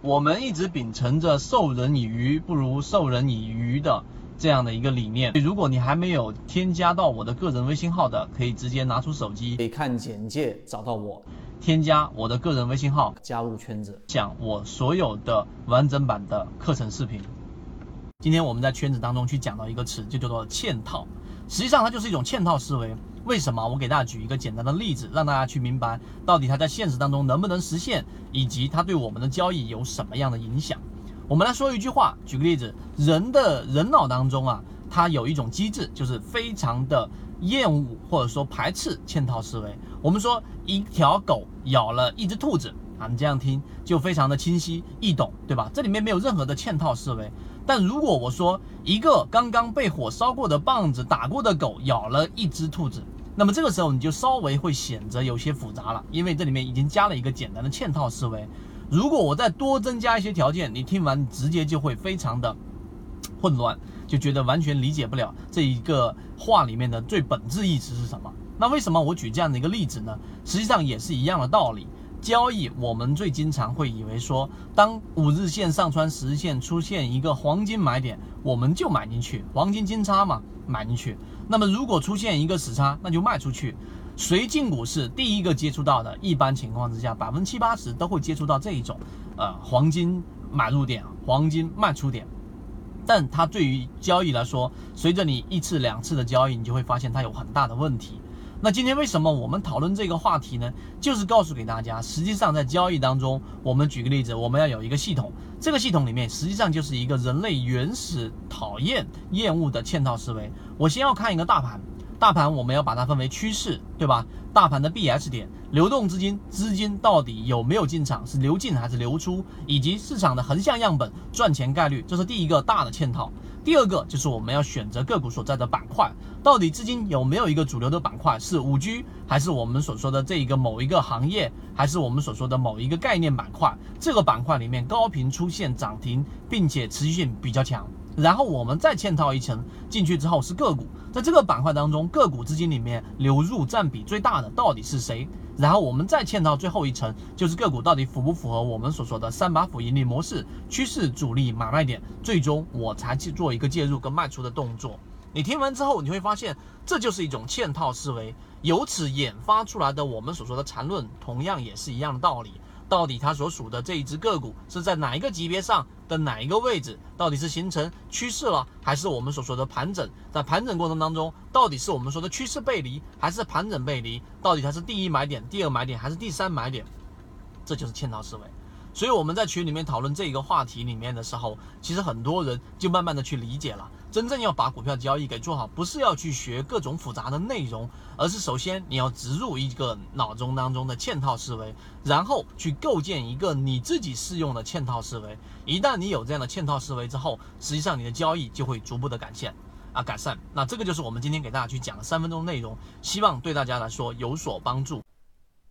我们一直秉承着授人以鱼不如授人以渔的这样的一个理念。如果你还没有添加到我的个人微信号的，可以直接拿出手机，可以看简介找到我，添加我的个人微信号，加入圈子，讲我所有的完整版的课程视频。今天我们在圈子当中去讲到一个词，就叫做嵌套。实际上它就是一种嵌套思维。为什么？我给大家举一个简单的例子，让大家去明白到底它在现实当中能不能实现，以及它对我们的交易有什么样的影响。我们来说一句话，举个例子，人的人脑当中啊，它有一种机制，就是非常的厌恶或者说排斥嵌套思维。我们说一条狗咬了一只兔子啊，你这样听就非常的清晰易懂，对吧？这里面没有任何的嵌套思维。但如果我说一个刚刚被火烧过的棒子打过的狗咬了一只兔子，那么这个时候你就稍微会显得有些复杂了，因为这里面已经加了一个简单的嵌套思维。如果我再多增加一些条件，你听完直接就会非常的混乱，就觉得完全理解不了这一个话里面的最本质意思是什么。那为什么我举这样的一个例子呢？实际上也是一样的道理。交易，我们最经常会以为说，当五日线上穿十日线出现一个黄金买点，我们就买进去，黄金金叉嘛，买进去。那么如果出现一个死叉，那就卖出去。谁进股市第一个接触到的，一般情况之下，百分之七八十都会接触到这一种，呃，黄金买入点，黄金卖出点。但它对于交易来说，随着你一次两次的交易，你就会发现它有很大的问题。那今天为什么我们讨论这个话题呢？就是告诉给大家，实际上在交易当中，我们举个例子，我们要有一个系统，这个系统里面实际上就是一个人类原始讨厌、厌恶的嵌套思维。我先要看一个大盘，大盘我们要把它分为趋势，对吧？大盘的 BS 点，流动资金资金到底有没有进场，是流进还是流出，以及市场的横向样本赚钱概率，这是第一个大的嵌套。第二个就是我们要选择个股所在的板块，到底资金有没有一个主流的板块，是五 G 还是我们所说的这一个某一个行业，还是我们所说的某一个概念板块？这个板块里面高频出现涨停，并且持续性比较强。然后我们再嵌套一层进去之后是个股，在这个板块当中，个股资金里面流入占比最大的到底是谁？然后我们再嵌套最后一层，就是个股到底符不符合我们所说的三把斧盈利模式、趋势、主力、买卖点，最终我才去做一个介入跟卖出的动作。你听完之后，你会发现这就是一种嵌套思维，由此引发出来的我们所说的缠论，同样也是一样的道理。到底它所属的这一只个股是在哪一个级别上的哪一个位置？到底是形成趋势了，还是我们所说的盘整？在盘整过程当中，到底是我们说的趋势背离，还是盘整背离？到底它是第一买点、第二买点，还是第三买点？这就是嵌套思维。所以我们在群里面讨论这一个话题里面的时候，其实很多人就慢慢的去理解了。真正要把股票交易给做好，不是要去学各种复杂的内容，而是首先你要植入一个脑中当中的嵌套思维，然后去构建一个你自己适用的嵌套思维。一旦你有这样的嵌套思维之后，实际上你的交易就会逐步的改善啊改善。那这个就是我们今天给大家去讲的三分钟内容，希望对大家来说有所帮助。